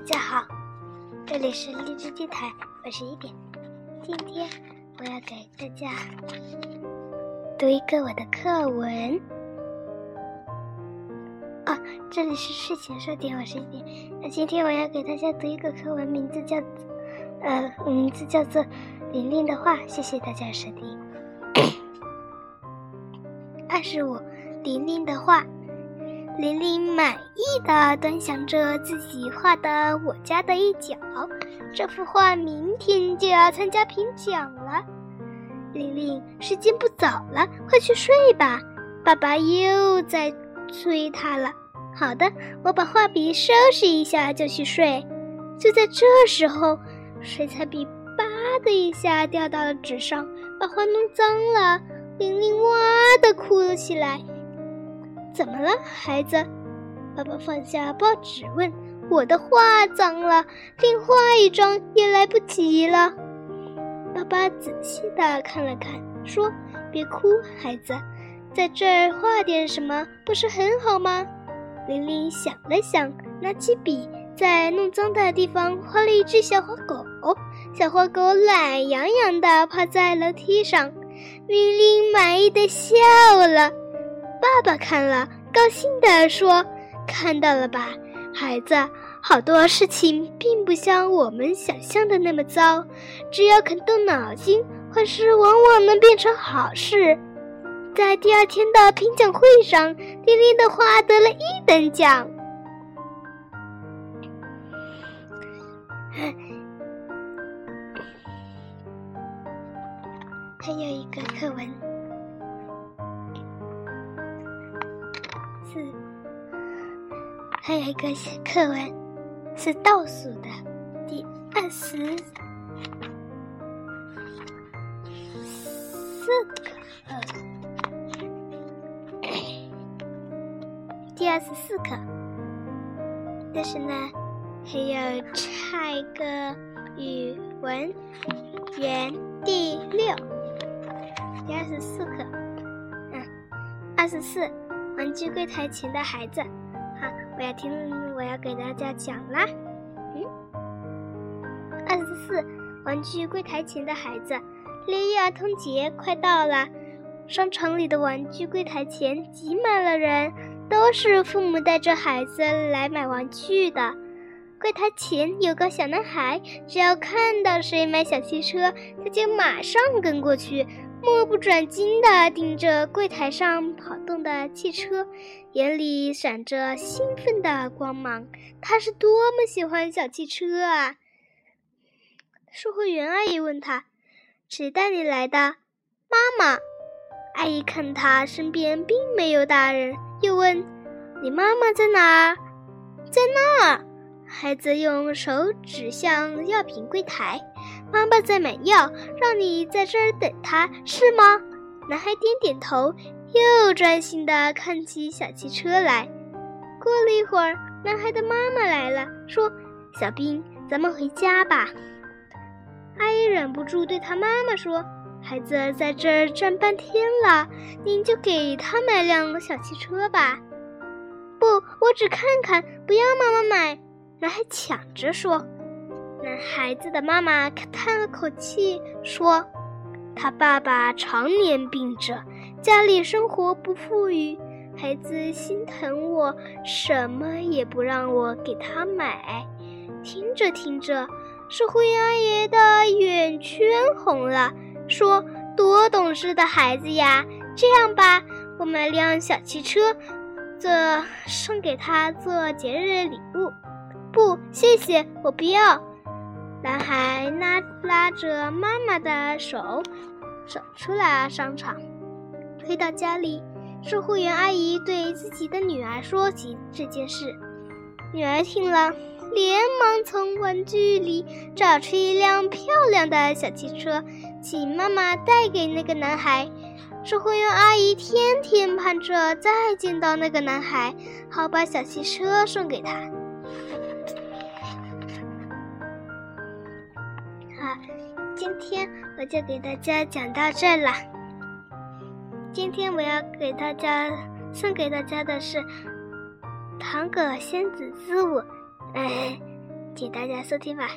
大家好，这里是荔枝电台，我是一点。今天我要给大家读一个我的课文。哦，这里是睡前说点，我是一点。那今天我要给大家读一个课文，名字叫呃，名字叫做《玲玲的话》。谢谢大家收听。二十五，玲玲的话。玲玲满意的端详着自己画的我家的一角，这幅画明天就要参加评奖了。玲玲，时间不早了，快去睡吧，爸爸又在催她了。好的，我把画笔收拾一下就去睡。就在这时候，水彩笔“吧”的一下掉到了纸上，把画弄脏了。玲玲哇的哭了起来。怎么了，孩子？爸爸放下报纸问：“我的画脏了，另画一张也来不及了。”爸爸仔细的看了看，说：“别哭，孩子，在这儿画点什么不是很好吗？”玲玲想了想，拿起笔，在弄脏的地方画了一只小花狗。小花狗懒洋洋的趴在楼梯上，玲玲满意的笑了。爸爸看了，高兴地说：“看到了吧，孩子，好多事情并不像我们想象的那么糟，只要肯动脑筋，坏事往往能变成好事。”在第二天的评奖会上，玲玲的画得了一等奖。还有一个课文。是，还有一个课文是倒数的第二十四个，第二十四课。但是呢，还有差一个语文园第六，第二十四课，嗯，二十四。玩具柜台前的孩子，好，我要听，我要给大家讲啦。嗯，二十四，玩具柜台前的孩子，六一儿童节快到了，商场里的玩具柜台前挤满了人，都是父母带着孩子来买玩具的。柜台前有个小男孩，只要看到谁买小汽车，他就马上跟过去。目不转睛地盯着柜台上跑动的汽车，眼里闪着兴奋的光芒。他是多么喜欢小汽车啊！售货员阿姨问他：“谁带你来的？”“妈妈。”阿姨看他身边并没有大人，又问：“你妈妈在哪儿？”“在那儿。”孩子用手指向药品柜台。妈妈在买药，让你在这儿等她，是吗？男孩点点头，又专心地看起小汽车来。过了一会儿，男孩的妈妈来了，说：“小兵，咱们回家吧。”阿姨忍不住对他妈妈说：“孩子在这儿站半天了，您就给他买辆小汽车吧。”“不，我只看看，不要妈妈买。”男孩抢着说。孩子的妈妈叹了口气说：“他爸爸常年病着，家里生活不富裕，孩子心疼我，什么也不让我给他买。”听着听着，售货员阿爷的眼圈红了，说：“多懂事的孩子呀！这样吧，我买辆小汽车，做送给他做节日礼物。”“不，谢谢，我不要。”男孩拉拉着妈妈的手，走出了商场。回到家里，售货员阿姨对自己的女儿说起这件事。女儿听了，连忙从玩具里找出一辆漂亮的小汽车，请妈妈带给那个男孩。售货员阿姨天天盼着再见到那个男孩，好把小汽车送给他。今天我就给大家讲到这了。今天我要给大家送给大家的是《糖果仙子之舞》，哎，请大家收听吧。